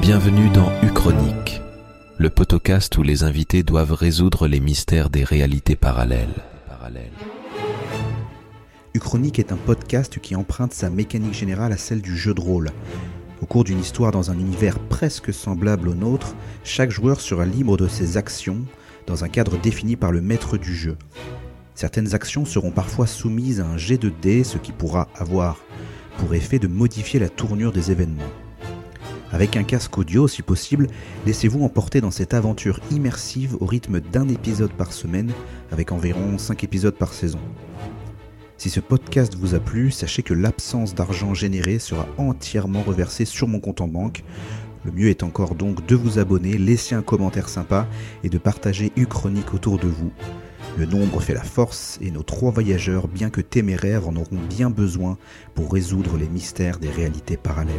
Bienvenue dans Uchronique, le podcast où les invités doivent résoudre les mystères des réalités parallèles. Uchronique est un podcast qui emprunte sa mécanique générale à celle du jeu de rôle. Au cours d'une histoire dans un univers presque semblable au nôtre, chaque joueur sera libre de ses actions dans un cadre défini par le maître du jeu. Certaines actions seront parfois soumises à un jet de dés, ce qui pourra avoir pour effet de modifier la tournure des événements. Avec un casque audio si possible, laissez-vous emporter dans cette aventure immersive au rythme d'un épisode par semaine, avec environ 5 épisodes par saison. Si ce podcast vous a plu, sachez que l'absence d'argent généré sera entièrement reversée sur mon compte en banque. Le mieux est encore donc de vous abonner, laisser un commentaire sympa et de partager Uchronique autour de vous. Le nombre fait la force et nos trois voyageurs, bien que téméraires, en auront bien besoin pour résoudre les mystères des réalités parallèles.